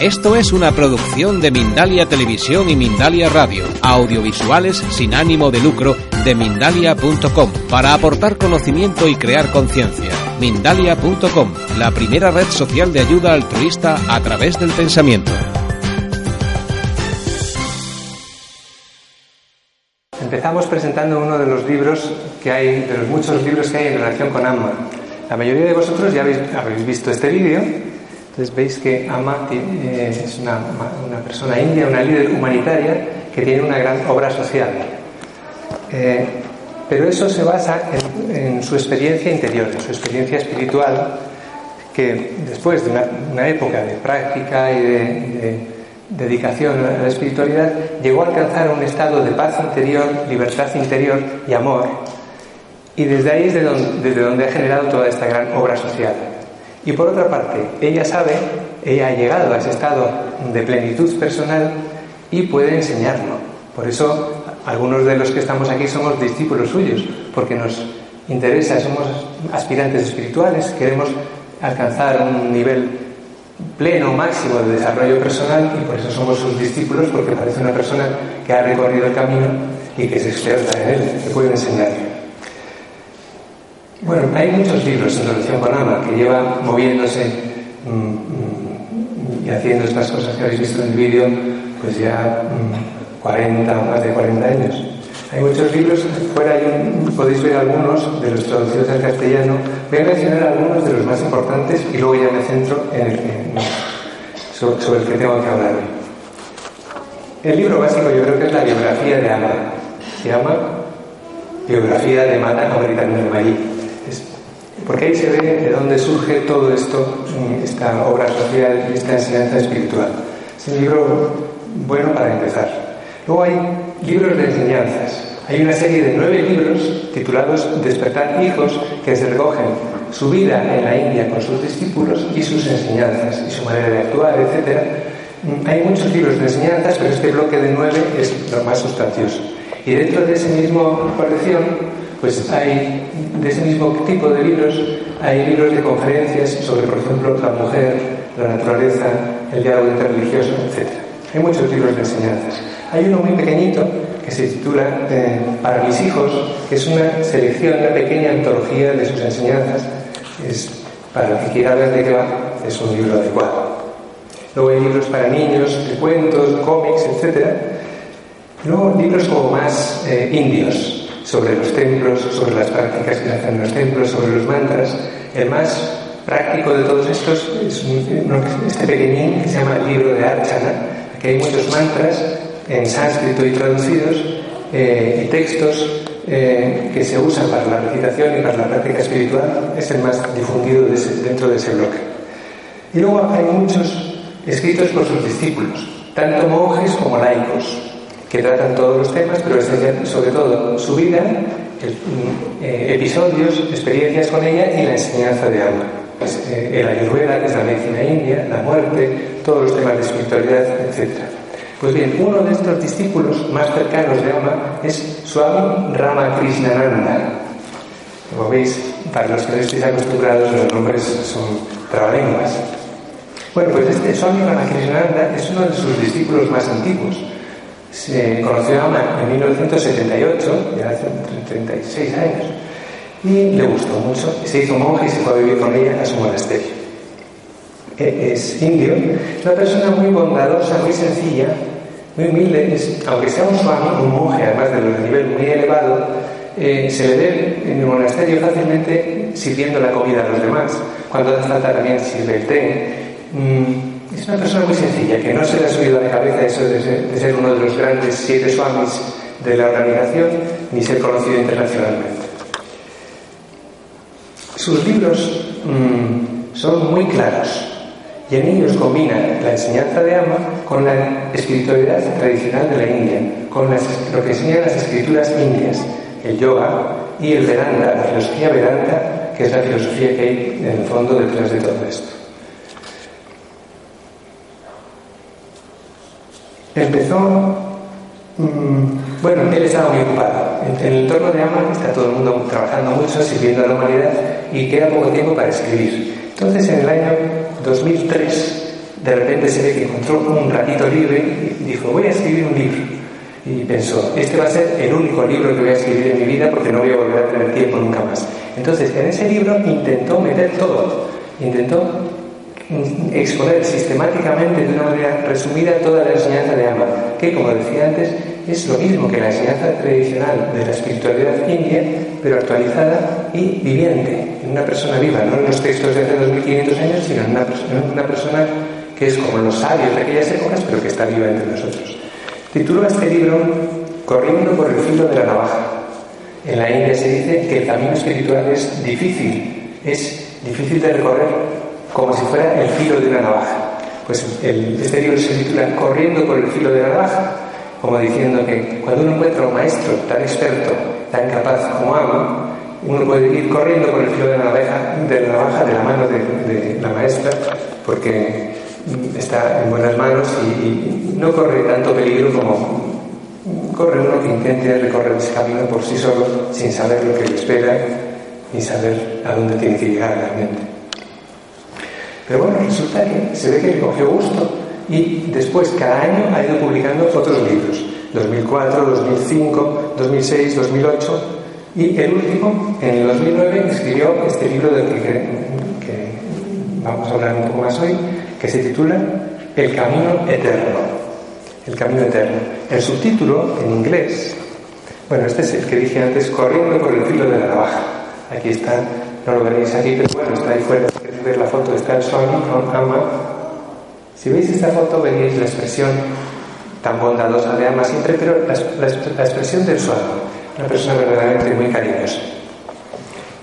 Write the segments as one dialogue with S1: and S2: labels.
S1: esto es una producción de Mindalia Televisión y Mindalia Radio, audiovisuales sin ánimo de lucro de mindalia.com, para aportar conocimiento y crear conciencia. Mindalia.com, la primera red social de ayuda altruista a través del pensamiento.
S2: Empezamos presentando uno de los libros que hay, de los muchos libros que hay en relación con Amma. La mayoría de vosotros ya habéis, habéis visto este vídeo entonces veis que eh, es una, persona india, una líder humanitaria que tiene una gran obra social. Eh, pero eso se basa en, su experiencia interior, en su experiencia espiritual, que después de una, época de práctica y de, dedicación a la espiritualidad, llegó a alcanzar un estado de paz interior, libertad interior y amor. Y desde ahí es desde donde ha generado toda esta gran obra social. Y por otra parte, ella sabe, ella ha llegado a ese estado de plenitud personal y puede enseñarlo. Por eso, algunos de los que estamos aquí somos discípulos suyos, porque nos interesa, somos aspirantes espirituales, queremos alcanzar un nivel pleno, máximo de desarrollo personal y por eso somos sus discípulos, porque parece una persona que ha recorrido el camino y que es experta en él, que puede enseñarle. Bueno, hay muchos libros en relación con Ama que llevan moviéndose mm, mm, y haciendo estas cosas que habéis visto en el vídeo, pues ya 40 mm, o más de 40 años. Hay muchos libros, fuera podéis ver algunos de los traducidos al castellano. Voy a mencionar algunos de los más importantes y luego ya me centro en el sobre, el que tengo que hablar. El libro básico yo creo que es la biografía de Ama. Se llama Biografía de Mata Americana de Marí porque ahí se ve de dónde surge todo esto, esta obra social y esta enseñanza espiritual. Es un libro bueno para empezar. Luego hay libros de enseñanzas. Hay una serie de nueve libros titulados Despertar hijos que se recogen su vida en la India con sus discípulos y sus enseñanzas y su manera de actuar, etc. Hay muchos libros de enseñanzas, pero este bloque de nueve es lo más sustancioso. Y dentro de esa misma colección pues hay, de ese mismo tipo de libros, hay libros de conferencias sobre, por ejemplo, la mujer, la naturaleza, el diálogo interreligioso, etc. Hay muchos libros de enseñanzas. Hay uno muy pequeñito que se titula eh, Para mis hijos, que es una selección, una pequeña antología de sus enseñanzas. Es, para el que quiera ver de qué va, es un libro adecuado. Luego hay libros para niños, de cuentos, cómics, etc. Luego libros como más eh, indios, sobre los templos, sobre las prácticas que hacen en los templos, sobre los mantras. El más práctico de todos estos es este pequeñín que se llama el libro de Archana. Aquí hay muchos mantras en sánscrito y traducidos eh, y textos eh, que se usan para la recitación y para la práctica espiritual. Es el más difundido dentro de ese bloque. Y luego hay muchos escritos por sus discípulos, tanto monjes como laicos que tratan todos los temas, pero sobre todo su vida, eh, episodios, experiencias con ella y la enseñanza de alma. Pues, eh, el ayurveda, que es la medicina india, la muerte, todos los temas de espiritualidad, etc. Pues bien, uno de estos discípulos más cercanos de Ama es Swami Ramakrishnananda. Como veis, para los que no estéis acostumbrados, los nombres son trabalenguas. Bueno, pues este Swami Ramakrishnananda es uno de sus discípulos más antiguos se conoció a Ama en 1978, ya hace 36 años, y le gustó mucho. Se hizo monje y se fue a vivir con ella a su monasterio. E, es indio, una persona muy bondadosa, muy sencilla, muy humilde, aunque sea un un monje además de nivel muy elevado, eh, se le ve en el monasterio fácilmente sirviendo la comida a los demás. Cuando hace falta también sirve el té. Mm, es una persona muy sencilla, que no se le ha subido a la cabeza eso de ser, uno de los grandes siete swamis de la organización, ni ser conocido internacionalmente. Sus libros mm, son muy claros Y en ellos combina la enseñanza de Ama con la espiritualidad tradicional de la India, con lo que enseñan las escrituras indias, el yoga y el Vedanta, la filosofía Vedanta, que es la filosofía que hay en el fondo detrás de todo esto. Empezó, mm, bueno, él estaba muy ocupado. En el entorno de Ama está todo el mundo trabajando mucho, sirviendo a la humanidad y queda poco tiempo para escribir. Entonces, en el año 2003, de repente se ve que encontró un ratito libre y dijo, voy a escribir un libro. Y pensó, este va a ser el único libro que voy a escribir en mi vida porque no voy a volver a tener tiempo nunca más. Entonces, en ese libro intentó meter todo. Intentó exponer sistemáticamente de una manera resumida toda la enseñanza de Ama, que como decía antes es lo mismo que la enseñanza tradicional de la espiritualidad india, pero actualizada y viviente, en una persona viva, no en los textos de hace 2500 años, sino en una, persona que es como los sabios de aquellas épocas, pero que está viva entre nosotros. Tituló este libro Corriendo por el filo de la navaja. En la India se dice que el camino espiritual es difícil, es difícil de recorrer, como si fuera el filo de una navaja. Pues el, este libro se titula Corriendo por el filo de la navaja, como diciendo que cuando uno encuentra un maestro tan experto, tan capaz como ama, uno puede ir corriendo por el filo de la navaja de la, navaja, de la mano de, la maestra, porque está en buenas manos y, no corre tanto peligro como corre uno que intente recorrer ese camino por sí solo, sin saber lo que le espera, ni saber a dónde tiene que llegar realmente. Pero bueno, resulta que se ve que le cogió gusto y después cada año ha ido publicando otros libros. 2004, 2005, 2006, 2008 y el último, en el 2009, escribió este libro del que, que vamos a hablar un poco más hoy, que se titula El Camino Eterno. El Camino Eterno. El subtítulo en inglés, bueno, este es el que dije antes, Corriendo por el filo de la navaja. Aquí está, no lo veréis aquí, pero bueno, está ahí fuera ver la foto, el Swami con Ama. Si veis esta foto veréis la expresión tan bondadosa de Ama siempre, pero la, expresión del Swami, una persona verdaderamente muy cariñosa.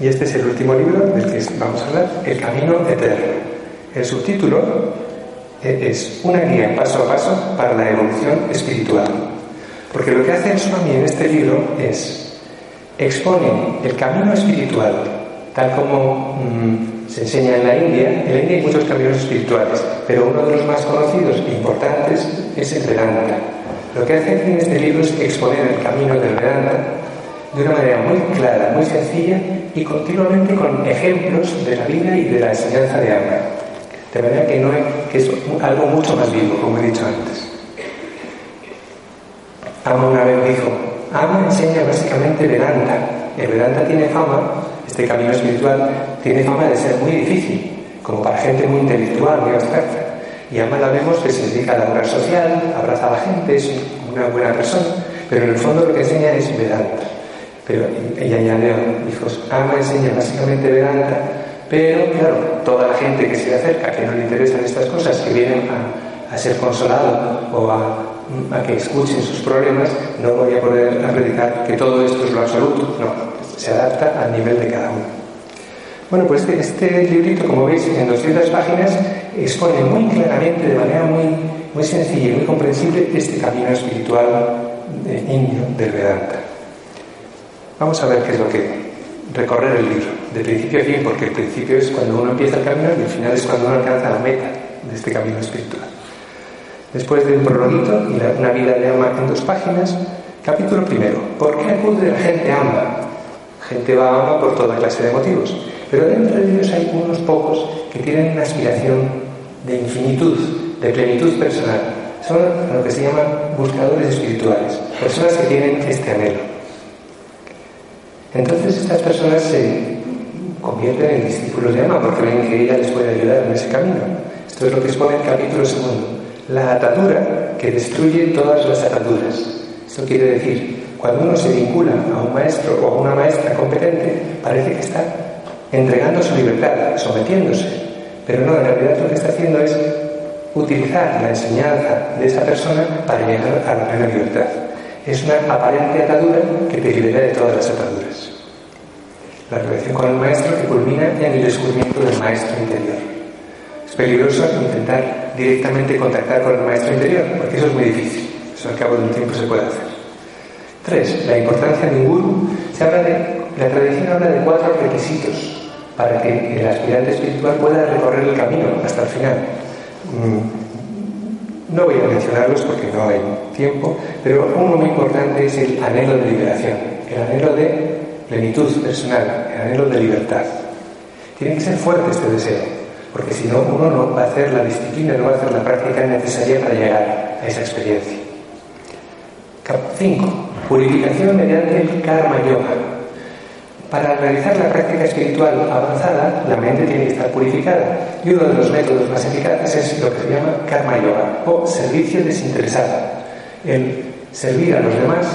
S2: Y este es el último libro del que vamos a hablar, El Camino Eterno. El subtítulo e, es una guía paso a paso para la evolución espiritual. Porque lo que hace el Swami en este libro es expone el camino espiritual, tal como mm, se enseña en la India. En la India hay muchos caminos espirituales, pero uno de los más conocidos e importantes es el Vedanta. Lo que hace en este libro es exponer el camino del Vedanta de una manera muy clara, muy sencilla y continuamente con ejemplos de la vida y de la enseñanza de Ama. De manera que, no que es algo mucho más vivo, como he dicho antes. Ama una vez dijo, Ama enseña básicamente Vedanta. El Vedanta tiene fama este camino espiritual tiene fama de ser muy difícil, como para gente muy intelectual, muy abstracta. Y la vemos que se dedica a la obra social, abraza a la gente, es una buena persona, pero en el fondo lo que enseña es Vedanta. Pero ella añadió, hijos, Ama enseña básicamente Vedanta, pero claro, toda la gente que se le acerca, que no le interesan estas cosas, que vienen a, ser consolado o a, que escuchen sus problemas, no voy a poder predicar que todo esto es lo absoluto, no, se adapta al nivel de cada uno. Bueno, pues este, este librito, como veis, en 200 páginas, expone muy claramente, de manera muy, muy sencilla y muy comprensible, este camino espiritual de indio del Vedanta. Vamos a ver qué es lo que recorrer el libro, de principio a fin, porque el principio es cuando uno empieza el camino y el final es cuando uno alcanza la meta de este camino espiritual. Después de un prologuito y una vida de alma en dos páginas, capítulo primero. ¿Por qué acude la gente a Ama? Gente va a ama por toda clase de motivos. Pero dentro de ellos hay unos pocos que tienen una aspiración de infinitud, de plenitud personal. Son lo que se llaman buscadores espirituales, personas que tienen este anhelo. Entonces estas personas se convierten en discípulos de Ama porque ven que ella les puede ayudar en ese camino. Esto es lo que expone el capítulo segundo. La atadura que destruye todas las ataduras. Esto quiere decir cuando uno se vincula a un maestro o a una maestra competente, parece que está entregando su libertad, sometiéndose. Pero no, en realidad lo que está haciendo es utilizar la enseñanza de esa persona para llegar a la plena libertad. Es una aparente atadura que te libera de todas las ataduras. La relación con el maestro que culmina en el descubrimiento del maestro interior. peligroso intentar directamente contactar con el maestro interior, porque eso es muy difícil. Eso al cabo de un tiempo se puede hacer. Tres, la importancia de un guru. Se habla de, la tradición habla de cuatro requisitos para que el aspirante espiritual pueda recorrer el camino hasta el final. Mm, no voy a mencionarlos porque no hay tiempo, pero uno muy importante es el anhelo de liberación, el anhelo de plenitud personal, el anhelo de libertad. Tiene que ser fuerte este deseo, porque si no, uno no va a hacer la disciplina, no va a hacer la práctica necesaria para llegar a esa experiencia. 5. Purificación mediante el karma yoga. Para realizar la práctica espiritual avanzada, la mente tiene que estar purificada. Y uno de los métodos más eficaces es lo que se llama karma yoga o servicio desinteresado. El servir a los demás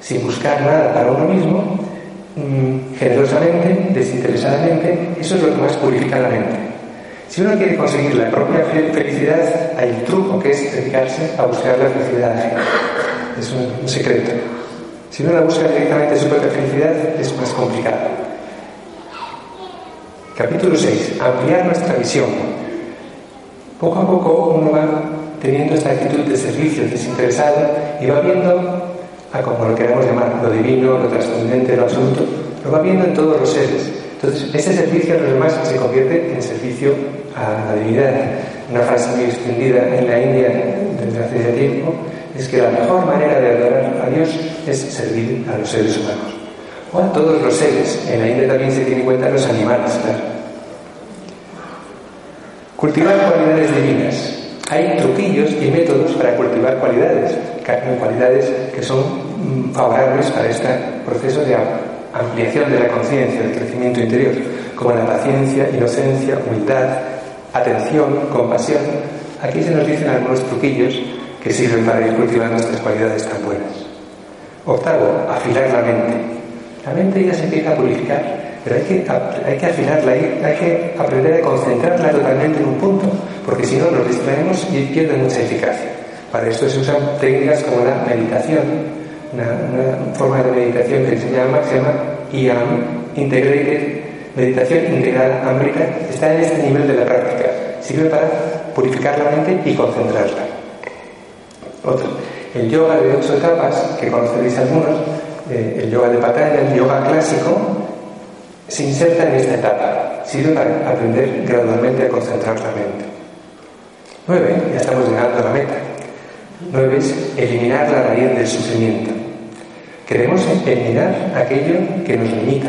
S2: sin buscar nada para uno mismo Mm, generosamente, desinteresadamente, eso es lo que más purifica la mente. Si uno quiere conseguir la propia felicidad, hay un truco que es dedicarse a buscar la felicidad. Es un, secreto. Si uno la busca directamente su propia felicidad, es más complicado. Capítulo 6. Ampliar nuestra visión. Poco a poco uno va teniendo esta actitud de servicio desinteresado y va viendo a como lo queramos llamar, lo divino, lo trascendente, lo absoluto, lo va viendo en todos los seres. Entonces, ese servicio a los demás se convierte en servicio a la divinidad. Una frase muy extendida en la India desde hace tiempo es que la mejor manera de adorar a Dios es servir a los seres humanos. O a todos los seres. En la India también se tiene en cuenta los animales. Cultivar cualidades divinas. Hay truquillos y métodos para cultivar cualidades, cualidades que son mm, favorables para este proceso de ampliación de la conciencia, del crecimiento interior, como la paciencia, inocencia, humildad, atención, compasión. Aquí se nos dicen algunos truquillos que sirven para ir cultivando estas cualidades tan buenas. Octavo, afilar la mente. La mente ya se empieza a purificar, pero hay que, hay que afilarla, hay, hay que aprender a concentrarla totalmente en un punto porque si no nos distraemos y pierde mucha eficacia. Para esto se usan técnicas como la meditación, una, forma de meditación que se llama, se llama IAM, Integrated Meditación Integral América, está en este nivel de la práctica. Sirve para purificar la mente y concentrarla. Otro, el yoga de ocho etapas, que conoceréis algunos, eh, el yoga de Patanjali, el yoga clásico, se inserta en esta etapa. Sirve para aprender gradualmente a concentrar la mente. Nueve, ya estamos llegando a la meta. Nueve es eliminar la raíz del sufrimiento. Queremos eliminar aquello que nos limita,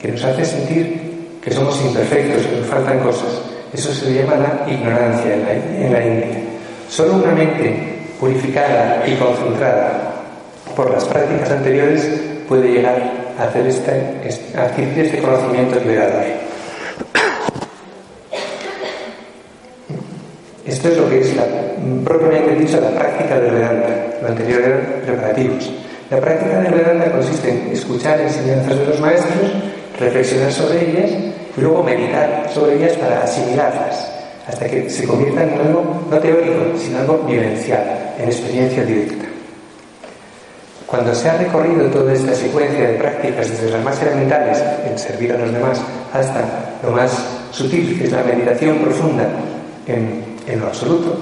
S2: que nos hace sentir que somos imperfectos, que nos faltan cosas. Eso se llama la ignorancia en la, India. Solo una mente purificada y concentrada por las prácticas anteriores puede llegar a, hacer este, a adquirir este conocimiento. Esto es lo que es la, propiamente dicho la práctica del Vedanta. Lo anterior eran preparativos. La práctica del Vedanta consiste en escuchar enseñanzas de los maestros, reflexionar sobre ellas y luego meditar sobre ellas para asimilarlas, hasta que se conviertan en algo no teórico, sino algo vivencial, en experiencia directa. Cuando se ha recorrido toda esta secuencia de prácticas, desde las más elementales, en servir a los demás, hasta lo más sutil, que es la meditación profunda en en lo absoluto.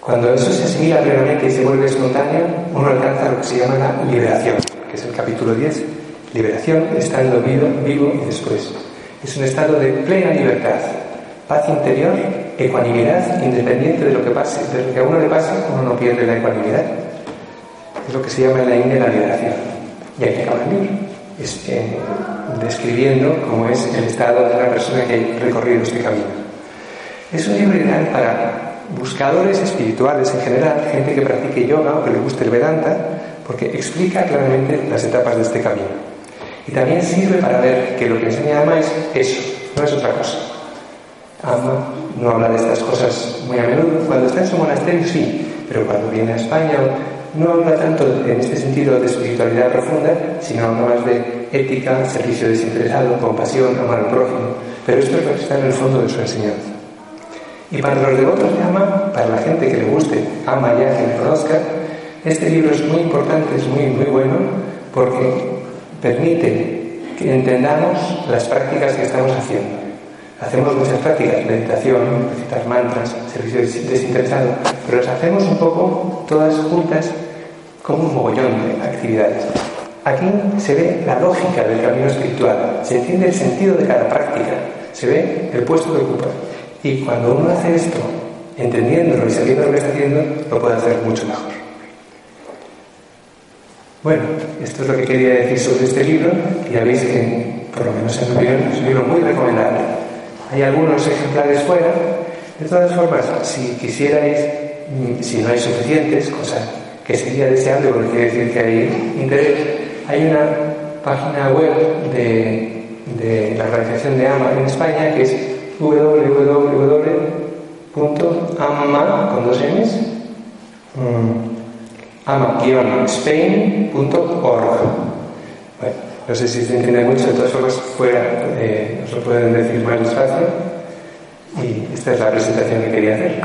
S2: Cuando eso se asimila plenamente y se vuelve espontáneo, uno alcanza lo que se llama la liberación, que es el capítulo 10. Liberación, estando vivo, vivo y después. Es un estado de plena libertad, paz interior, ecuanimidad, independiente de lo que pase. De lo que a uno le pase, uno no pierde la ecuanimidad. Es lo que se llama en la India la liberación. Y hay que acabar el libro, es, eh, describiendo cómo es el estado de la persona que ha recorrido este camino. Es un libro ideal para buscadores espirituales en general, gente que practique yoga o que le guste el Vedanta, porque explica claramente las etapas de este camino. Y también sirve para ver que lo que enseña Ama es eso, no es otra cosa. Ama no habla de estas cosas muy a menudo. Cuando está en su monasterio sí, pero cuando viene a España no habla tanto en este sentido de espiritualidad profunda, sino habla más de ética, servicio desinteresado, compasión, amar al prójimo. Pero esto es lo que está en el fondo de su enseñanza. Y para los devotos de Ama, para la gente que le guste Ama ya, que le conozca, este libro es muy importante, es muy, muy bueno, porque permite que entendamos las prácticas que estamos haciendo. Hacemos muchas prácticas, meditación, recitar mantras, servicio desinteresado, pero las hacemos un poco todas juntas como un mogollón de actividades. Aquí se ve la lógica del camino espiritual, se entiende el sentido de cada práctica, se ve el puesto que ocupa. Y cuando uno hace esto, entendiéndolo y sabiendo lo que está haciendo, lo puede hacer mucho mejor. Bueno, esto es lo que quería decir sobre este libro. Ya veis que, por lo menos en mi opinión, es un libro muy recomendable. Hay algunos ejemplares fuera. De todas formas, si quisierais, si no hay suficientes, cosa que sería deseable porque quiere decir que hay interés, hay una página web de, la organización de AMA en España que es www.ama con dos M's, mm, ama-spain.org. no sé si se entiende mucho, de todas formas, fuera eh, lo pueden decir más despacio. Y esta es la presentación que quería hacer.